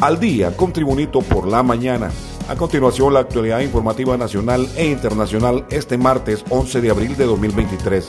Al día con Tribunito por la mañana. A continuación, la actualidad informativa nacional e internacional este martes 11 de abril de 2023.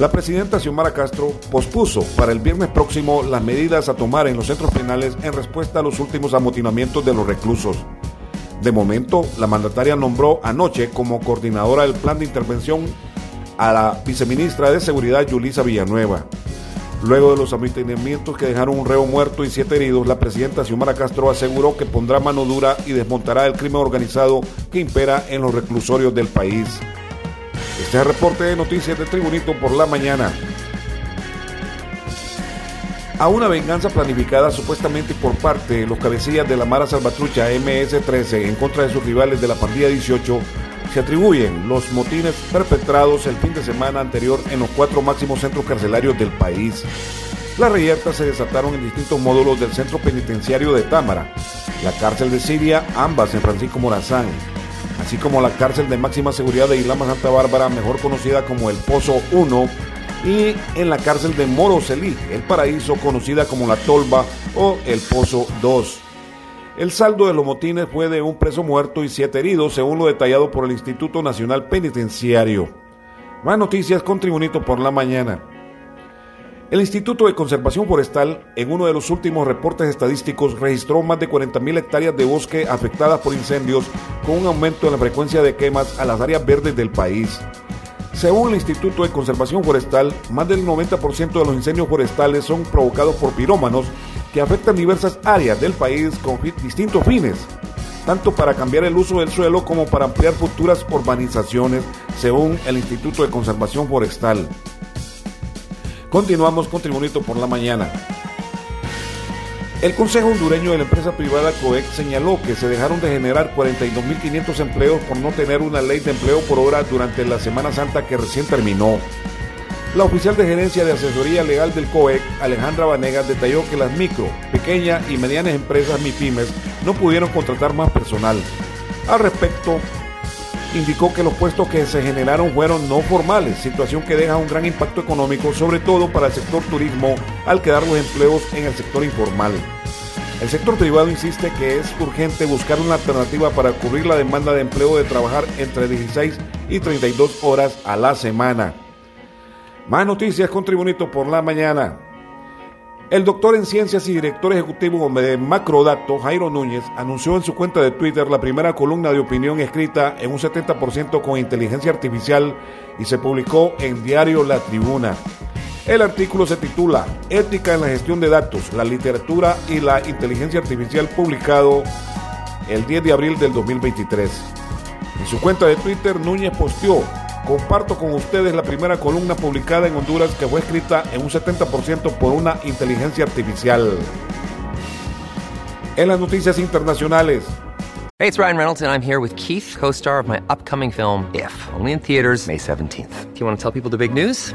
La presidenta Xiomara Castro pospuso para el viernes próximo las medidas a tomar en los centros penales en respuesta a los últimos amotinamientos de los reclusos. De momento, la mandataria nombró anoche como coordinadora del plan de intervención a la viceministra de Seguridad Yulisa Villanueva. Luego de los amotinamientos que dejaron un reo muerto y siete heridos, la presidenta Xiomara Castro aseguró que pondrá mano dura y desmontará el crimen organizado que impera en los reclusorios del país. Este es el reporte de noticias de Tribunito por la mañana. A una venganza planificada supuestamente por parte de los cabecillas de la Mara Salvatrucha MS-13 en contra de sus rivales de la pandilla 18 se atribuyen los motines perpetrados el fin de semana anterior en los cuatro máximos centros carcelarios del país. Las reyertas se desataron en distintos módulos del centro penitenciario de Támara, la cárcel de Siria, ambas en Francisco Morazán, así como la cárcel de máxima seguridad de Islama Santa Bárbara, mejor conocida como el Pozo 1, y en la cárcel de Moroselí, el Paraíso, conocida como la Tolva o el Pozo 2. El saldo de los motines fue de un preso muerto y siete heridos, según lo detallado por el Instituto Nacional Penitenciario. Más noticias con Tribunito por la mañana. El Instituto de Conservación Forestal, en uno de los últimos reportes estadísticos, registró más de 40.000 hectáreas de bosque afectadas por incendios, con un aumento en la frecuencia de quemas a las áreas verdes del país. Según el Instituto de Conservación Forestal, más del 90% de los incendios forestales son provocados por pirómanos que afectan diversas áreas del país con distintos fines, tanto para cambiar el uso del suelo como para ampliar futuras urbanizaciones, según el Instituto de Conservación Forestal. Continuamos con Tribunito por la mañana. El Consejo Hondureño de la empresa privada COEC señaló que se dejaron de generar 42.500 empleos por no tener una ley de empleo por hora durante la Semana Santa que recién terminó. La oficial de gerencia de asesoría legal del COEC, Alejandra Vanegas, detalló que las micro, pequeñas y medianas empresas MIPIMES no pudieron contratar más personal. Al respecto, indicó que los puestos que se generaron fueron no formales, situación que deja un gran impacto económico, sobre todo para el sector turismo, al quedar los empleos en el sector informal. El sector privado insiste que es urgente buscar una alternativa para cubrir la demanda de empleo de trabajar entre 16 y 32 horas a la semana. Más noticias con Tribunito por la mañana. El doctor en ciencias y director ejecutivo de Macrodato, Jairo Núñez, anunció en su cuenta de Twitter la primera columna de opinión escrita en un 70% con inteligencia artificial y se publicó en diario La Tribuna. El artículo se titula Ética en la gestión de datos, la literatura y la inteligencia artificial publicado el 10 de abril del 2023. En su cuenta de Twitter, Núñez posteó comparto con ustedes la primera columna publicada en Honduras que fue escrita en un 70% por una inteligencia artificial. En las noticias internacionales. Hey, it's Ryan Reynolds and I'm here with Keith, co-star of my upcoming film If, only in theaters May 17th. Do you want to tell people the big news?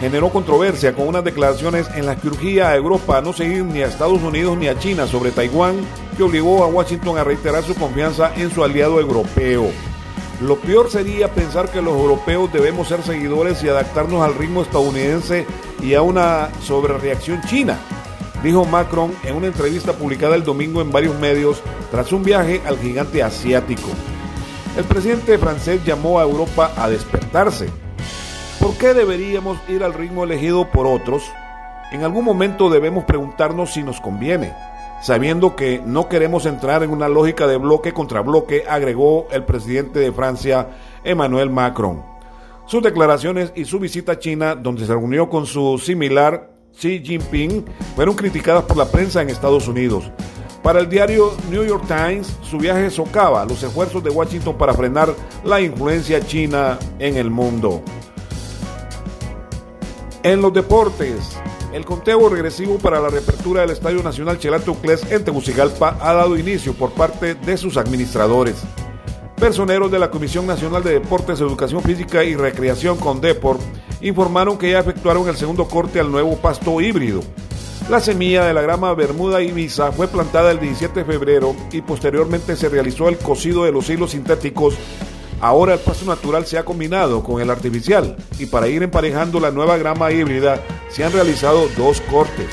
generó controversia con unas declaraciones en las que urgía a Europa a no seguir ni a Estados Unidos ni a China sobre Taiwán, que obligó a Washington a reiterar su confianza en su aliado europeo. Lo peor sería pensar que los europeos debemos ser seguidores y adaptarnos al ritmo estadounidense y a una sobrereacción china, dijo Macron en una entrevista publicada el domingo en varios medios tras un viaje al gigante asiático. El presidente francés llamó a Europa a despertarse ¿Por qué deberíamos ir al ritmo elegido por otros? En algún momento debemos preguntarnos si nos conviene, sabiendo que no queremos entrar en una lógica de bloque contra bloque, agregó el presidente de Francia, Emmanuel Macron. Sus declaraciones y su visita a China, donde se reunió con su similar Xi Jinping, fueron criticadas por la prensa en Estados Unidos. Para el diario New York Times, su viaje socava los esfuerzos de Washington para frenar la influencia china en el mundo. En los deportes, el conteo regresivo para la reapertura del Estadio Nacional Chelato Cles en Tegucigalpa ha dado inicio por parte de sus administradores. Personeros de la Comisión Nacional de Deportes, Educación Física y Recreación con Deport informaron que ya efectuaron el segundo corte al nuevo pasto híbrido. La semilla de la grama Bermuda Ibiza fue plantada el 17 de febrero y posteriormente se realizó el cocido de los hilos sintéticos. Ahora el pasto natural se ha combinado con el artificial y para ir emparejando la nueva grama híbrida se han realizado dos cortes.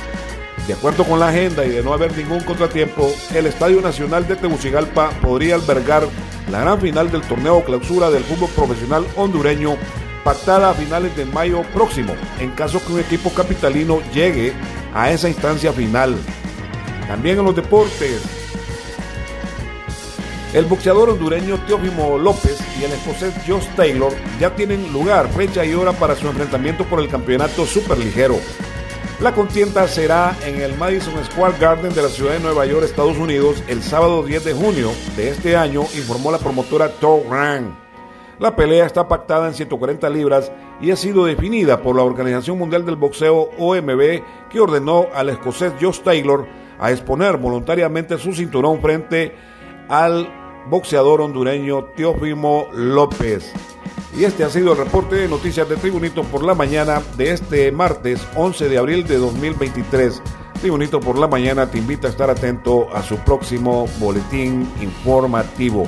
De acuerdo con la agenda y de no haber ningún contratiempo, el Estadio Nacional de Tegucigalpa podría albergar la gran final del torneo clausura del fútbol profesional hondureño pactada a finales de mayo próximo, en caso que un equipo capitalino llegue a esa instancia final. También en los deportes, el boxeador hondureño Teófimo López y el escocés Josh Taylor ya tienen lugar, fecha y hora para su enfrentamiento por el campeonato superligero. La contienda será en el Madison Square Garden de la ciudad de Nueva York, Estados Unidos, el sábado 10 de junio de este año, informó la promotora Thor Rang. La pelea está pactada en 140 libras y ha sido definida por la Organización Mundial del Boxeo OMB, que ordenó al escocés Josh Taylor a exponer voluntariamente su cinturón frente al boxeador hondureño Teófimo López. Y este ha sido el reporte de noticias de Tribunito por la mañana de este martes 11 de abril de 2023. Tribunito por la mañana te invita a estar atento a su próximo boletín informativo.